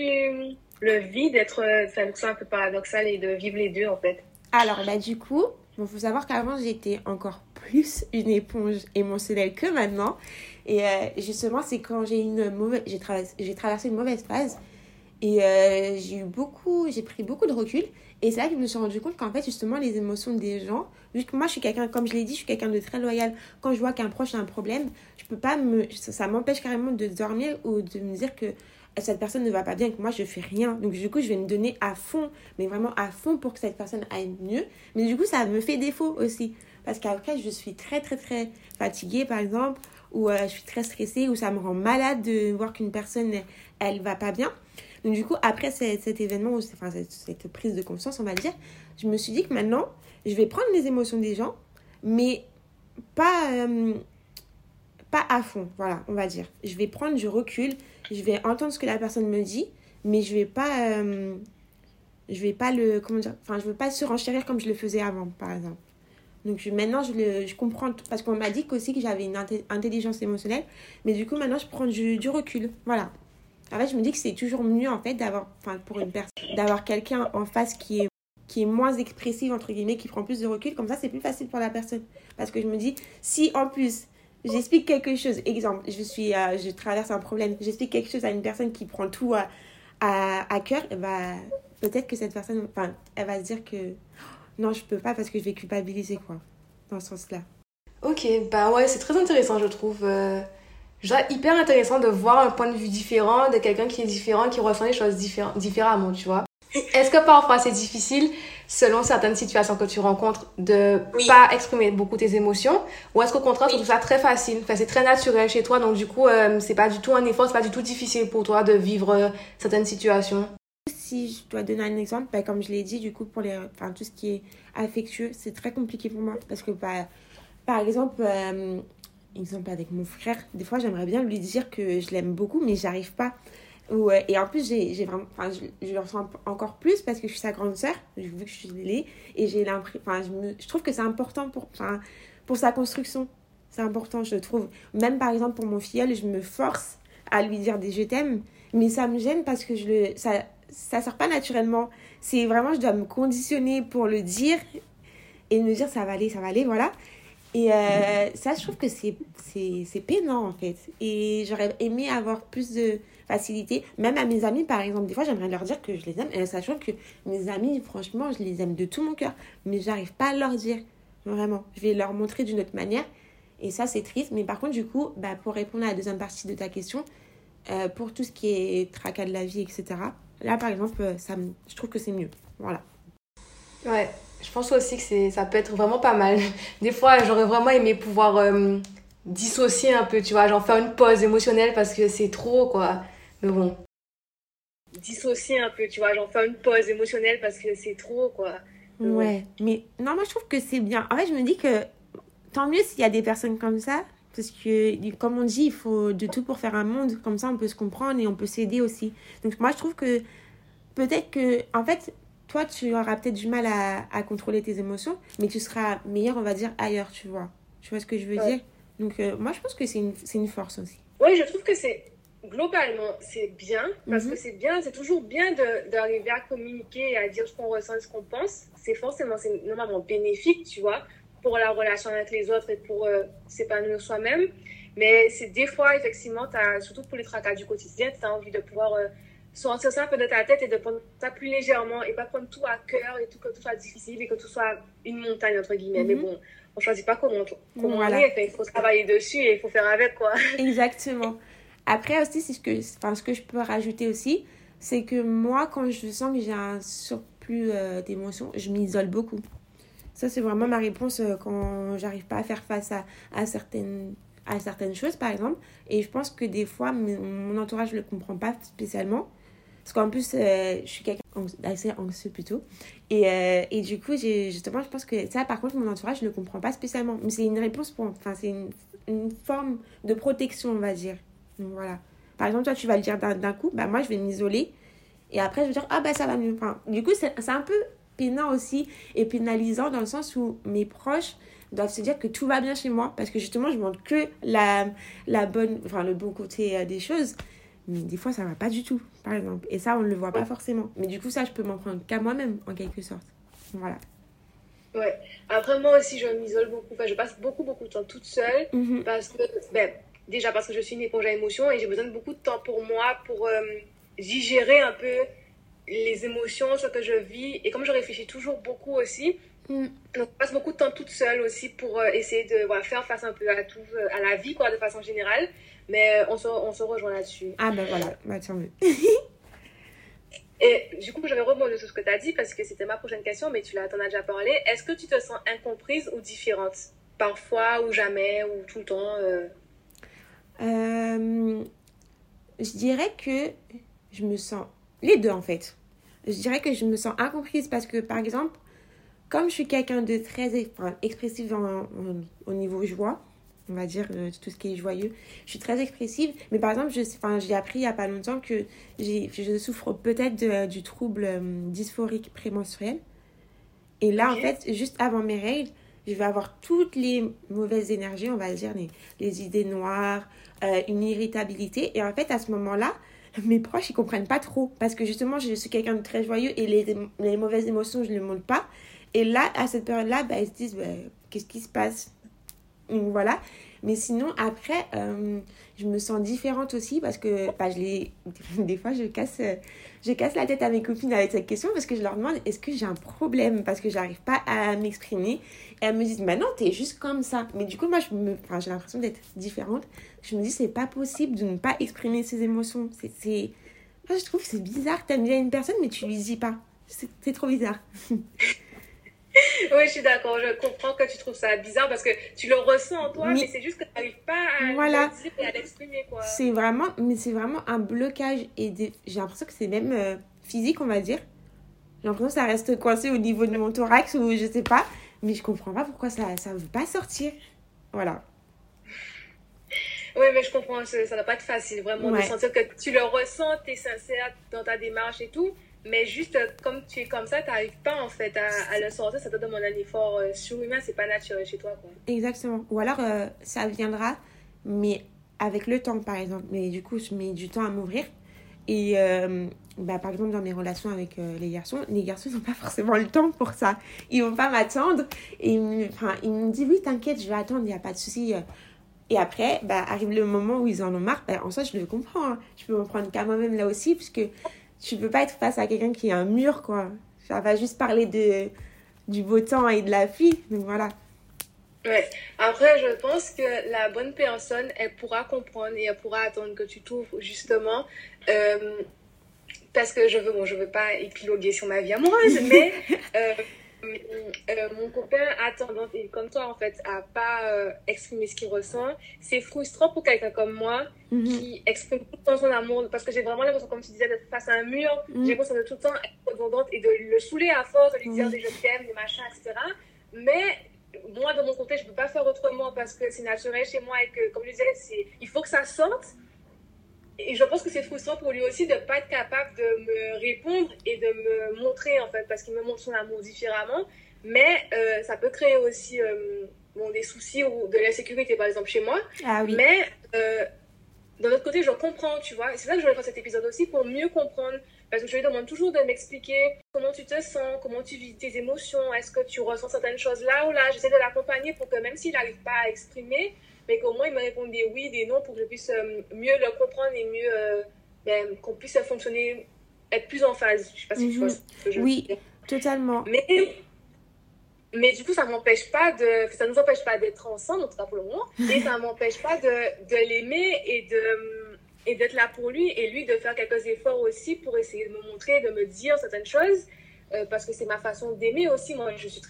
le vis d'être, c'est un peu paradoxal et de vivre les deux en fait? Alors, bah, du coup, il faut savoir qu'avant, j'étais encore plus une éponge émotionnelle que maintenant. Et euh, justement, c'est quand j'ai une mauvaise, j'ai traversé, j'ai traversé une mauvaise phase et euh, j'ai eu beaucoup, j'ai pris beaucoup de recul. Et c'est là que je me suis rendu compte qu'en fait, justement, les émotions des gens, vu que moi, je suis quelqu'un, comme je l'ai dit, je suis quelqu'un de très loyal. Quand je vois qu'un proche a un problème, je peux pas me, ça, m'empêche carrément de dormir ou de me dire que cette personne ne va pas bien, que moi je fais rien. Donc du coup, je vais me donner à fond, mais vraiment à fond pour que cette personne aille mieux. Mais du coup, ça me fait défaut aussi. Parce qu'après, je suis très, très, très fatiguée, par exemple, ou euh, je suis très stressée, ou ça me rend malade de voir qu'une personne, elle va pas bien. Donc, du coup, après cet, événement, enfin, cette, prise de conscience, on va dire, je me suis dit que maintenant, je vais prendre les émotions des gens, mais pas, euh, pas à fond, voilà, on va dire. Je vais prendre du recul, je vais entendre ce que la personne me dit, mais je vais pas, euh, je vais pas le, comment dire, enfin, je veux pas surenchérir comme je le faisais avant, par exemple. Donc maintenant, je, le, je comprends, parce qu'on m'a dit aussi que j'avais une intelligence émotionnelle, mais du coup, maintenant, je prends du, recul. Voilà. En fait, je me dis que c'est toujours mieux, en fait, d'avoir, enfin, pour une personne, d'avoir quelqu'un en face qui est qui est moins expressive, entre guillemets, qui prend plus de recul, comme ça, c'est plus facile pour la personne. Parce que je me dis, si en plus, j'explique quelque chose, exemple, je, suis, euh, je traverse un problème, j'explique quelque chose à une personne qui prend tout à, à, à cœur, bah, peut-être que cette personne, enfin, elle va se dire que non, je peux pas parce que je vais culpabiliser, quoi, dans ce sens-là. Ok, bah ouais, c'est très intéressant, je trouve. Euh, hyper intéressant de voir un point de vue différent de quelqu'un qui est différent, qui ressent les choses différemment, tu vois. Est-ce que parfois c'est difficile, selon certaines situations que tu rencontres, de pas exprimer beaucoup tes émotions? Ou est-ce qu'au contraire, c'est tout ça très facile? Enfin, C'est très naturel chez toi, donc du coup, euh, c'est pas du tout un effort, c'est pas du tout difficile pour toi de vivre euh, certaines situations? Si je dois donner un exemple, bah, comme je l'ai dit, du coup, pour les, enfin, tout ce qui est affectueux, c'est très compliqué pour moi. Parce que, bah, par exemple, euh, exemple avec mon frère, des fois j'aimerais bien lui dire que je l'aime beaucoup, mais j'arrive pas. Ouais, et en plus, j'ai vraiment, enfin, je, je, le ressens encore plus parce que je suis sa grande sœur, vu que je suis l'aînée, et j'ai l'impression, je, je trouve que c'est important pour, pour sa construction. C'est important, je trouve. Même par exemple pour mon filleul, je me force à lui dire des je t'aime, mais ça me gêne parce que je le, ça, ça sort pas naturellement. C'est vraiment, je dois me conditionner pour le dire et me dire ça va aller, ça va aller, voilà. Et euh, ça, je trouve que c'est, peinant, en fait. Et j'aurais aimé avoir plus de facilité. Même à mes amis, par exemple, des fois, j'aimerais leur dire que je les aime, et sachant que mes amis, franchement, je les aime de tout mon cœur. Mais j'arrive pas à leur dire, vraiment. Je vais leur montrer d'une autre manière. Et ça, c'est triste. Mais par contre, du coup, bah, pour répondre à la deuxième partie de ta question, euh, pour tout ce qui est tracas de la vie, etc., là, par exemple, ça je trouve que c'est mieux. Voilà. Ouais, je pense aussi que ça peut être vraiment pas mal. Des fois, j'aurais vraiment aimé pouvoir euh, dissocier un peu, tu vois, genre faire une pause émotionnelle parce que c'est trop, quoi. Mais bon. Dissocier un peu, tu vois, genre faire une pause émotionnelle parce que c'est trop, quoi. ouais, mais non, moi je trouve que c'est bien. En fait, je me dis que tant mieux s'il y a des personnes comme ça. Parce que, comme on dit, il faut de tout pour faire un monde. Comme ça, on peut se comprendre et on peut s'aider aussi. Donc, moi, je trouve que peut-être que, en fait, toi, tu auras peut-être du mal à, à, contrôler tes émotions, mais tu seras meilleur, on va dire, ailleurs, tu vois. Tu vois ce que je veux dire? Donc, euh, moi, je pense que c'est une, une force aussi. Oui, je trouve que c'est globalement, c'est bien, parce que mhm. c'est bien, c'est toujours bien d'arriver à communiquer et à dire ce qu'on ressent et ce qu'on pense. C'est forcément, c'est normalement bénéfique, tu vois, pour la relation avec les autres et pour euh, s'épanouir soi-même. Mais c'est des fois, effectivement, as, surtout pour les tracas du quotidien, tu as envie de pouvoir euh, sortir ça un peu de ta tête et de prendre ça plus légèrement et pas prendre tout à cœur et tout que tout soit difficile et que tout soit une montagne entre guillemets. Mais mhm. bon, on choisit pas comment, comment voilà. il faut travailler dessus et il faut faire avec quoi. Exactement. Après aussi, ce que, enfin, ce que je peux rajouter aussi, c'est que moi, quand je sens que j'ai un surplus euh, d'émotions, je m'isole beaucoup. Ça, c'est vraiment ma réponse euh, quand j'arrive pas à faire face à, à certaines à certaines choses, par exemple. Et je pense que des fois, mon entourage ne le comprend pas spécialement. Parce qu'en plus, euh, je suis quelqu'un assez anxieux plutôt. Et, euh, et du coup, justement, je pense que ça, par contre, mon entourage ne le comprend pas spécialement. Mais c'est une réponse pour. Enfin, c'est une, forme de protection, on va dire. Voilà. Par exemple, toi, tu vas le dire d'un coup, bah, moi, je vais m'isoler. Et après, je vais dire, ah, bah, ça va mieux. Enfin, du coup, c'est un peu pénant aussi et pénalisant dans le sens où mes proches doivent se dire que tout va bien chez moi parce que justement, je montre que la, la bonne, enfin, le bon côté euh, des choses. Mais des fois, ça va pas du tout, par exemple. Et ça, on ne le voit pas forcément. Mais du coup, ça, je peux m'en prendre qu'à moi-même, en quelque sorte. Voilà. Ouais. Après, moi aussi, je m'isole beaucoup. Enfin, je passe beaucoup, beaucoup de temps toute seule. Mhm. Parce que, ben, déjà parce que je suis une éponge à émotions et j'ai besoin de beaucoup de temps pour moi, pour euh, digérer un peu les émotions, ce que je vis. Et comme je réfléchis toujours beaucoup aussi, mm. donc je passe beaucoup de temps toute seule aussi pour euh, essayer de voilà, faire face un peu à tout, euh, à la vie, quoi, de façon générale. Mais euh, on se, on se rejoint là-dessus. Ah ben voilà, bah, tant mieux. Et du coup, j'avais rebondi sur ce que tu as dit parce que c'était ma prochaine question, mais tu en as déjà parlé. Est-ce que tu te sens incomprise ou différente? Parfois ou jamais ou tout le temps Je dirais que je me sens les deux en fait. Je dirais que je me sens incomprise parce que par exemple, comme je suis quelqu'un de très expressif au niveau joie, on va dire euh, tout ce qui est joyeux, je suis très expressive. Mais par exemple, j'ai appris il n'y a pas longtemps que je souffre peut-être du trouble euh, dysphorique prémenstruel. Et là, en fait, juste avant mes règles, je vais avoir toutes les mauvaises énergies, on va dire, les, les idées noires, euh, une irritabilité. Et en fait, à ce moment-là, mes proches, ils comprennent pas trop. Parce que justement, je suis quelqu'un de très joyeux et les, mauvaises émotions, je ne les montre pas. Et là, à cette période-là, bah, ils se disent, bah, qu'est-ce qui se passe? Voilà. Mais sinon, après, euh, je me sens différente aussi parce que bah, je les... des fois, je casse, je casse la tête à mes copines avec cette question parce que je leur demande est-ce que j'ai un problème? Parce que j'arrive pas à m'exprimer. Et elles me disent bah non, t'es juste comme ça. Mais du coup, moi, j'ai l'impression d'être différente. Je me dis c'est pas possible de ne pas exprimer ses émotions. C'est. Moi, je trouve que c'est bizarre. T'aimes bien une personne, mais tu lui dis pas. C'est trop bizarre. oui, je suis d'accord. Je comprends que tu trouves ça bizarre parce que tu le ressens en toi, mais, c'est juste que tu n'arrives pas à voilà. le dire et à l'exprimer. C'est vraiment, mais c'est vraiment un blocage et j'ai l'impression que c'est même euh, physique, on va dire. J'ai l'impression que ça reste coincé au niveau de mon thorax ou je sais pas, mais je comprends pas pourquoi ça ne veut pas sortir. Voilà. Oui, mais je comprends, ça ne doit pas être facile vraiment de sentir que tu le ressens, tu es sincère dans ta démarche et tout, mais juste, euh, comme tu es comme ça, tu n'arrives pas en fait à, le sortir. Ça te demande un effort euh, surhumain. C'est pas naturel chez toi. Quoi. Exactement. Ou alors, euh, ça viendra, mais avec le temps, par exemple. Mais du coup, je mets du temps à m'ouvrir. Et bah, par exemple, dans mes relations avec les garçons, les garçons n'ont pas forcément le temps pour ça. Ils vont pas m'attendre. Et enfin, ils me disent Oui, t'inquiète, je vais attendre, il n'y a pas de souci. Et après, bah, arrive le moment où ils en ont marre. Bah, en soi, je le comprends. Hein. Je peux me prendre qu'à moi-même là aussi, puisque tu peux pas être face à quelqu'un qui est un mur, quoi. Ça va juste parler de, du beau temps et de la pluie. Donc voilà. Ouais. Après, je pense que la bonne personne, elle pourra comprendre et elle pourra attendre que tu t'ouvres, justement. Euh, parce que je veux, bon, je veux pas épiloguer sur ma vie amoureuse, mais euh, euh, mon copain a tendance, comme toi en fait, à pas euh, exprimer ce qu'il ressent. C'est frustrant pour quelqu'un comme moi mhm. qui exprime tout le temps son amour parce que j'ai vraiment l'impression, comme tu disais, d'être face à un mur. Mhm. J'ai l'impression de tout le temps être redondante et de le saouler à force, de lui dire des je t'aime, des machins, etc. Mais moi, de mon côté, je peux pas faire autrement parce que c'est naturel chez moi et que, comme je disais, il faut que ça sorte et je pense que c'est frustrant pour lui aussi de ne pas être capable de me répondre et de me montrer, en fait, parce qu'il me montre son amour différemment. Mais euh, ça peut créer aussi euh, bon, des soucis ou de l'insécurité, par exemple, chez moi. Ah oui. Mais euh, d'un autre côté, je comprends, tu vois. Et c'est ça que je voulais faire cet épisode aussi, pour mieux comprendre. Parce que je lui demande toujours de m'expliquer comment tu te sens, comment tu vis tes émotions, est-ce que tu ressens certaines choses là ou là? J'essaie de l'accompagner pour que même s'il n'arrive pas à exprimer, mais qu'au moins il me réponde des oui, des non pour que je puisse euh, mieux le comprendre et mieux euh, ben, qu'on puisse fonctionner, être plus en phase. Je sais pas si tu vois ce que je Oui, totalement. Mais, mais du coup, ça m'empêche pas de, ça nous empêche pas d'être ensemble, en tout cas pour le moment, et ça m'empêche pas de, de l'aimer et de et d'être là pour lui et lui de faire quelques efforts aussi pour essayer de me montrer, de me dire certaines choses euh, parce que c'est ma façon d'aimer aussi. Moi, je suis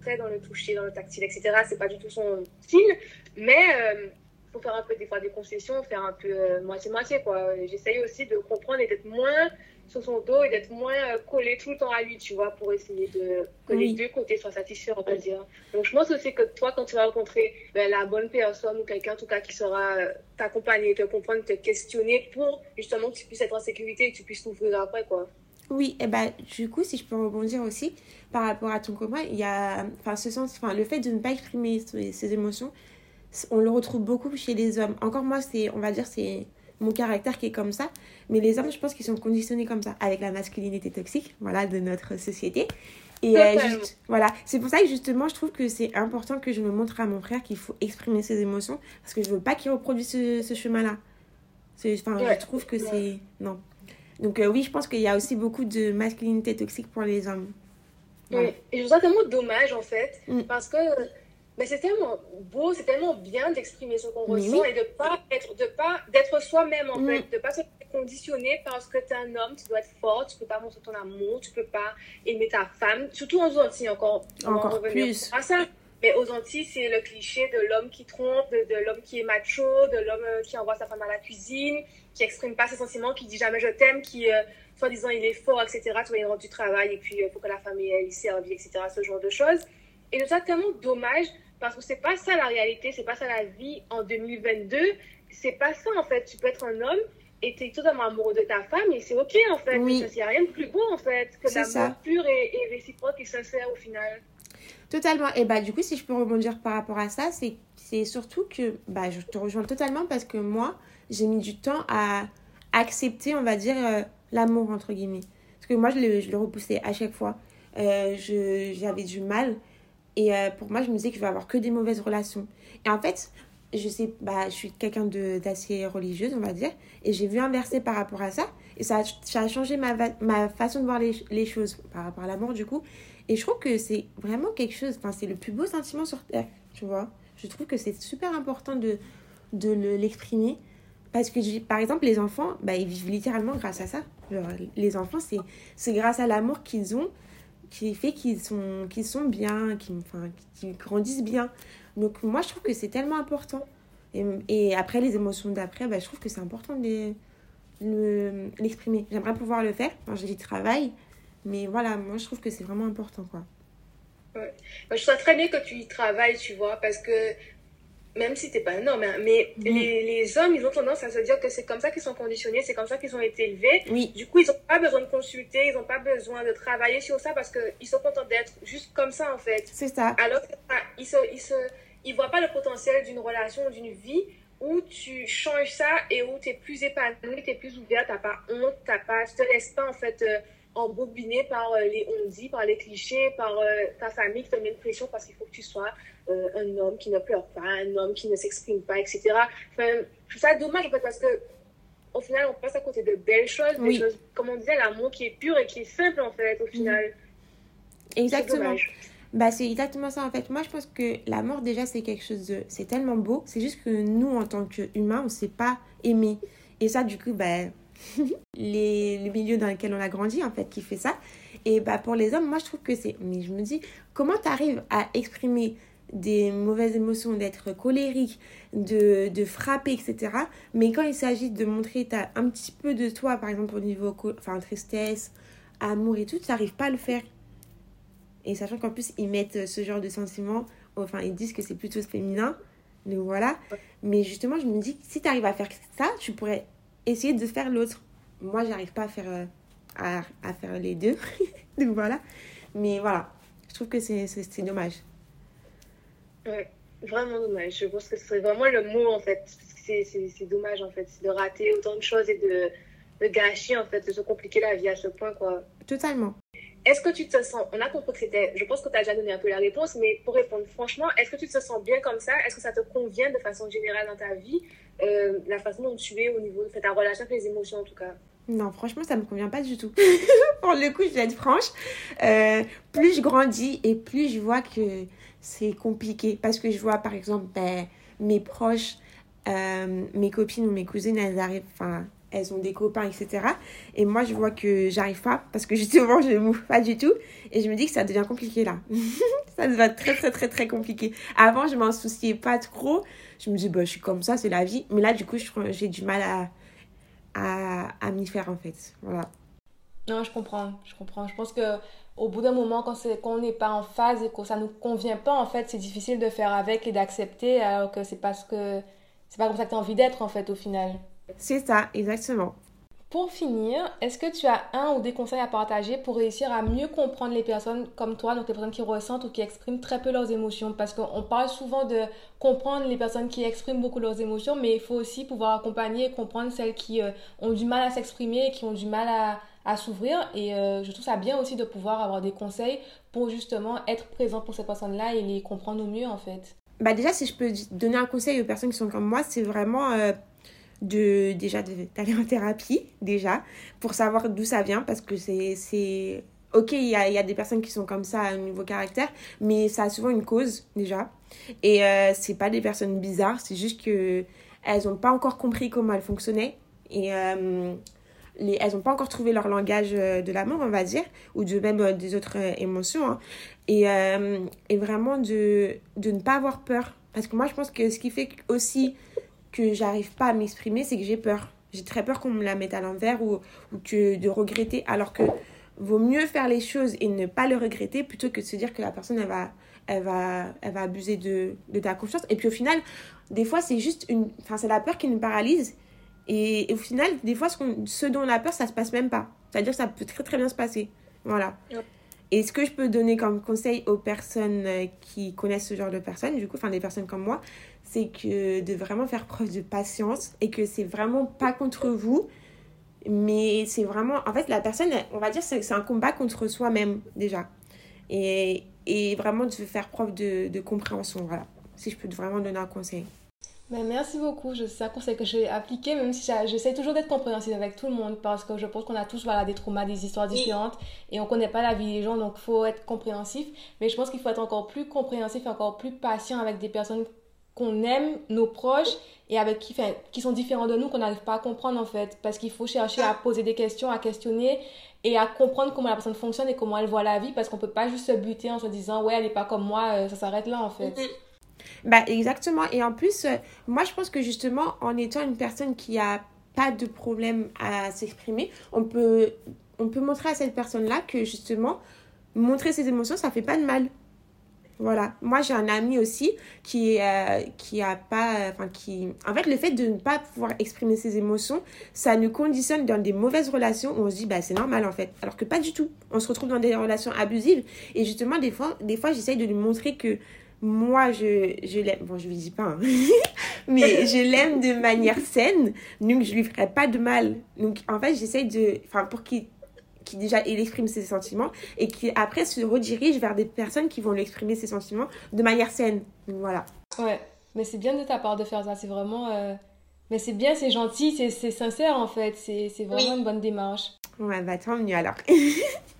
très dans le toucher, dans le tactile, etc. C'est pas du tout son style. Mais il euh, faut faire un peu des fois des concessions, faire un peu euh, moitié-moitié. quoi. J'essaye aussi de comprendre et d'être moins sur son dos et d'être moins euh, collé tout le temps à lui, tu vois, pour essayer de que les deux côtés soient satisfaits, on va dire. Donc je pense aussi que toi, quand tu vas rencontrer ben, la bonne personne ou quelqu'un, en tout cas, qui sera t'accompagner, te comprendre, te questionner pour justement que tu puisses être en sécurité et que tu puisses t'ouvrir après, quoi. Oui, et ben du coup, si je peux rebondir aussi par rapport à ton copain, il y a, enfin, ce sens, enfin, le fait de ne pas exprimer ses émotions, on le retrouve beaucoup chez les hommes. Encore moi, c'est, on va dire, c'est mon caractère qui est comme ça. Mais les hommes, je pense qu'ils sont conditionnés comme ça, avec la masculinité toxique, voilà, de notre société. Et euh, juste, voilà, c'est pour ça que justement, je trouve que c'est important que je me montre à mon frère qu'il faut exprimer ses émotions, parce que je veux pas qu'il reproduise ce, chemin-là. Enfin, je trouve que c'est... Non. Donc euh, oui, je pense qu'il y a aussi beaucoup de masculinité toxique pour les hommes. Oui, et je trouve ça tellement dommage, en fait, mm. parce que mais c'est tellement beau, c'est tellement bien d'exprimer ce qu'on ressent et de pas être, de pas d'être soi-même en mm. fait, de pas se conditionner parce que tu es un homme, tu dois être fort, tu peux pas montrer ton amour, tu peux pas aimer ta femme, surtout aux Antilles encore. Encore plus. À ça. Mais aux Antilles, c'est le cliché de l'homme qui trompe, de, l'homme qui est macho, de l'homme euh, qui envoie sa femme à la cuisine, qui exprime pas ses sentiments, qui dit jamais je t'aime, qui euh, soi-disant il est fort, etc. Tu vois, il rentre du travail et puis il euh, faut que la famille elle, serve, etc. Ce genre de choses. Et c'est ça tellement dommage parce que c'est pas ça la réalité, c'est pas ça la vie en 2022. C'est pas ça en fait. Tu peux être un homme et tu es totalement amoureux de ta femme et c'est ok en fait. Il n'y a rien de plus beau en fait que l'amour pur et, et, réciproque et sincère au final. Totalement. Et bah du coup, si je peux rebondir par rapport à ça, c'est surtout que bah, je te rejoins totalement parce que moi, j'ai mis du temps à accepter, on va dire, euh, l'amour, entre guillemets. Parce que moi, je le, je le repoussais à chaque fois. Euh, J'avais du mal. Et euh, pour moi, je me disais que je vais avoir que des mauvaises relations. Et en fait, je sais, bah, je suis quelqu'un d'assez religieuse, on va dire. Et j'ai vu un verset par rapport à ça. Et ça a, ça a changé ma, ma façon de voir les, les choses par rapport à l'amour, du coup. Et je trouve que c'est vraiment quelque chose, enfin, c'est le plus beau sentiment sur Terre, tu vois. Je trouve que c'est super important de, de le- l'exprimer. Parce que, par exemple, les enfants, bah, ils vivent littéralement grâce à ça. Les enfants, c'est grâce à l'amour qu'ils ont qui fait qu'ils sont, qu'ils sont bien, qu'ils, qu'ils grandissent bien. Donc, moi, je trouve que c'est tellement important. Et, et après, les émotions d'après, bah, je trouve que c'est important de l'exprimer. J'aimerais pouvoir le faire. Enfin, j'y travaille. Mais voilà, moi, je trouve que c'est vraiment important, quoi. Bah, je trouve ça très bien que tu y travailles, tu vois, parce que même si t'es pas un homme, hein, mais les, les hommes, ils ont tendance à se dire que c'est comme ça qu'ils sont conditionnés, c'est comme ça qu'ils ont été élevés. Oui, Du coup, ils n'ont pas besoin de consulter, ils n'ont pas besoin de travailler sur ça parce qu'ils sont contents d'être juste comme ça, en fait. c'est ça. Alors ah, ils se, ils se, ils voient pas le potentiel d'une relation, d'une vie où tu changes ça et où tu es plus épanoui, tu es plus ouvert, tu pas honte, t'as pas, tu te laisses pas en fait euh, embobiner par euh, les on-dit, par les clichés, par euh, ta famille qui te met une pression parce qu'il faut que tu sois euh, un homme qui ne pleure pas, un homme qui ne s'exprime pas, etc. Enfin, je trouve ça dommage en fait parce que au final, on passe à côté de belles choses, des Oui. choses, comme on disait, l'amour qui est pur et qui est simple en fait, au final. Exactement. Bah, c'est exactement ça en fait. Moi, je pense que la mort, déjà, c'est quelque chose de. C'est tellement beau. C'est juste que nous, en tant qu'humains, on ne sait pas aimer. Et ça, du coup, bah, les, les milieux dans lesquels on a grandi, en fait, qui fait ça. Et bah, pour les hommes, moi, je trouve que c'est. Mais je me dis, comment tu arrives à exprimer des mauvaises émotions, d'être colérique, de, de frapper, etc. Mais quand il s'agit de montrer t'as un petit peu de toi, par exemple, au niveau enfin, tristesse, amour et tout, tu n'arrives pas à le faire. Et sachant qu'en plus, ils mettent ce genre de sentiments, enfin, ils disent que c'est plutôt féminin. Donc voilà. Mais justement, je me dis que si tu arrives à faire ça, tu pourrais essayer de faire l'autre. Moi, j'arrive pas à faire, euh, à, à faire les deux. Donc voilà. Mais voilà. Je trouve que c'est dommage. Ouais, vraiment dommage. Je pense que ce serait vraiment le mot en fait. C'est- dommage en fait, de rater autant de choses et de, de gâcher en fait, de se compliquer la vie à ce point quoi. Totalement. Est-ce que tu te sens, on a compris que c'était, je pense que tu as déjà donné un peu la réponse, mais pour répondre franchement, est-ce que tu te sens bien comme ça? Est-ce que ça te convient de façon générale dans ta vie Euh, La façon dont tu es au niveau de ta relation avec les émotions en tout cas? Non, franchement, ça me convient pas du tout. Pour le coup, je vais être franche. Euh, plus je grandis et plus je vois que c'est compliqué. Parce que je vois, par exemple, ben, mes proches, euh, mes copines ou mes cousines, elles arrivent, enfin, elles ont des copains, etc. Et moi, je vois que j'arrive pas parce que justement, je ne m'ouvre pas du tout. Et je me dis que ça devient compliqué là. ça devient très, très, très, très compliqué. Avant, je m'en souciais pas trop. Je me dis, bah, je suis comme ça, c'est la vie. Mais là, du coup, j'ai du mal à, à, à m'y faire en fait. Voilà. Non, je comprends, je comprends. Je pense que au bout d'un moment, quand c'est qu'on n'est pas en phase et que ça nous convient pas, en fait, c'est difficile de faire avec et d'accepter, alors que c'est parce que c'est pas comme ça que tu as envie d'être, en fait, au final. C'est ça, exactement. Pour finir, est-ce que tu as un ou des conseils à partager pour réussir à mieux comprendre les personnes comme toi, donc les personnes qui ressentent ou qui expriment très peu leurs émotions? Parce qu'on parle souvent de comprendre les personnes qui expriment beaucoup leurs émotions, mais il faut aussi pouvoir accompagner et comprendre celles qui euh, ont du mal à s'exprimer et qui ont du mal à, à s'ouvrir. Et euh, je trouve ça bien aussi de pouvoir avoir des conseils pour justement être présent pour ces personnes-là et les comprendre au mieux, en fait. Bah déjà, si je peux donner un conseil aux personnes qui sont comme moi, c'est vraiment euh, de déjà d'aller en thérapie, déjà, pour savoir d'où ça vient, parce que c'est... Ok, il y a, y a des personnes qui sont comme ça au niveau caractère, mais ça a souvent une cause, déjà. Et euh, c'est pas des personnes bizarres, c'est juste que elles ont pas encore compris comment elles fonctionnaient. Et les, elles n'ont pas encore trouvé leur langage euh, de l'amour, on va dire, ou de même euh, des autres euh, émotions. hein. Et, vraiment de, de ne pas avoir peur. Parce que moi, je pense que ce qui fait aussi que j'arrive pas à m'exprimer, c'est que j'ai peur. J'ai très peur qu'on me la mette à l'envers ou, ou que de regretter. Alors que vaut mieux faire les choses et ne pas le regretter plutôt que de se dire que la personne, elle va, elle va, elle va abuser de, de ta confiance. Et puis au final, des fois, c'est juste une. Enfin, c'est la peur qui nous paralyse. Et, et au final, des fois, ce, dont on a peur, ça se passe même pas. C'est-à-dire que ça peut très très bien se passer. Voilà. Yep. Et ce que je peux donner comme conseil aux personnes euh, qui connaissent ce genre de personnes, du coup, enfin des personnes comme moi, c'est que de vraiment faire preuve de patience et que c'est vraiment pas contre vous, Mais c'est vraiment, en fait, la personne, on va dire, c'est un combat contre soi-même déjà. Et, et vraiment de faire preuve de, de compréhension, voilà. Si je peux vraiment donner un conseil. Merci beaucoup. C'est un conseil que j'ai appliqué, même si j'essaie toujours d'être compréhensive avec tout le monde, parce que je pense qu'on a tous voilà, des traumas, des histoires différentes, et on ne connaît pas la vie des gens, donc il faut être compréhensif. Mais je pense qu'il faut être encore plus compréhensif et encore plus patient avec des personnes qu'on aime, nos proches, et avec qui, qui sont différents de nous, qu'on n'arrive pas à comprendre en fait. Parce qu'il faut chercher à poser des questions, à questionner, et à comprendre comment la personne fonctionne et comment elle voit la vie, parce qu'on ne peut pas juste se buter en se disant, ouais, elle n'est pas comme moi, euh, ça s'arrête là en fait. Bah, exactement. Et en plus, euh, moi, je pense que justement, en étant une personne qui a pas de problème à s'exprimer, on peut, on peut montrer à cette personne-là que justement, montrer ses émotions, ça fait pas de mal. Voilà. Moi, j'ai un ami aussi qui, euh, qui a pas. Enfin, qui. En fait, le fait de ne pas pouvoir exprimer ses émotions, ça nous conditionne dans des mauvaises relations où on se dit, bah, c'est normal en fait. Alors que pas du tout. On se retrouve dans des relations abusives. Et justement, des fois, des fois j'essaye de lui montrer que moi, je, je l'aime. Bon, je ne lui dis pas, hein. mais je l'aime de manière saine. Donc, je lui ferai pas de mal. Donc, en fait, j'essaye de. Enfin, pour qu'il qui déjà il exprime ses sentiments et qui après se redirige vers des personnes qui vont lui exprimer ses sentiments de manière saine. Voilà. Ouais, mais c'est bien de ta part de faire ça. C'est vraiment. Euh, mais c'est bien, c'est gentil, c'est sincère en fait. C'est vraiment une bonne démarche. Ouais, bah tant mieux alors.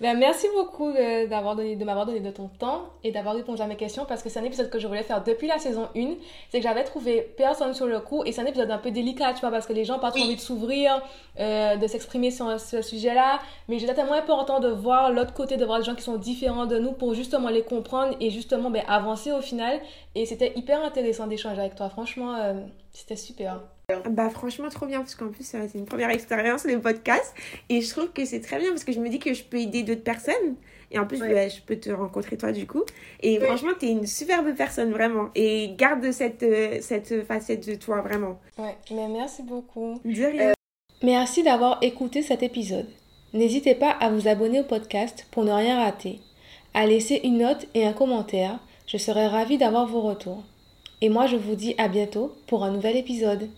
Ben, merci beaucoup de, d'avoir donné, de m'avoir donné de ton temps et d'avoir répondu à mes questions parce que c'est un épisode que je voulais faire depuis la saison 1. C'est que j'avais trouvé personne sur le coup et c'est un épisode un peu délicat, tu vois, parce que les gens n'ont pas trop envie de s'ouvrir, euh, de s'exprimer sur ce sujet-là. Mais j'ai tellement important de voir l'autre côté, de voir les gens qui sont différents de nous pour justement les comprendre et justement ben, avancer au final. Et c'était hyper intéressant d'échanger avec toi. Franchement, euh, c'était super. Bah franchement trop bien parce qu'en plus c'est une première expérience les podcasts et je trouve que c'est très bien parce que je me dis que je peux aider d'autres personnes et en plus bah, je peux te rencontrer toi du coup et franchement tu es une superbe personne vraiment et garde cette, euh, cette facette de toi vraiment. Ouais mais merci beaucoup. De rien. Merci d'avoir écouté cet épisode. N'hésitez pas à vous abonner au podcast pour ne rien rater, à laisser une note et un commentaire. Je serai ravie d'avoir vos retours. Et moi je vous dis à bientôt pour un nouvel épisode.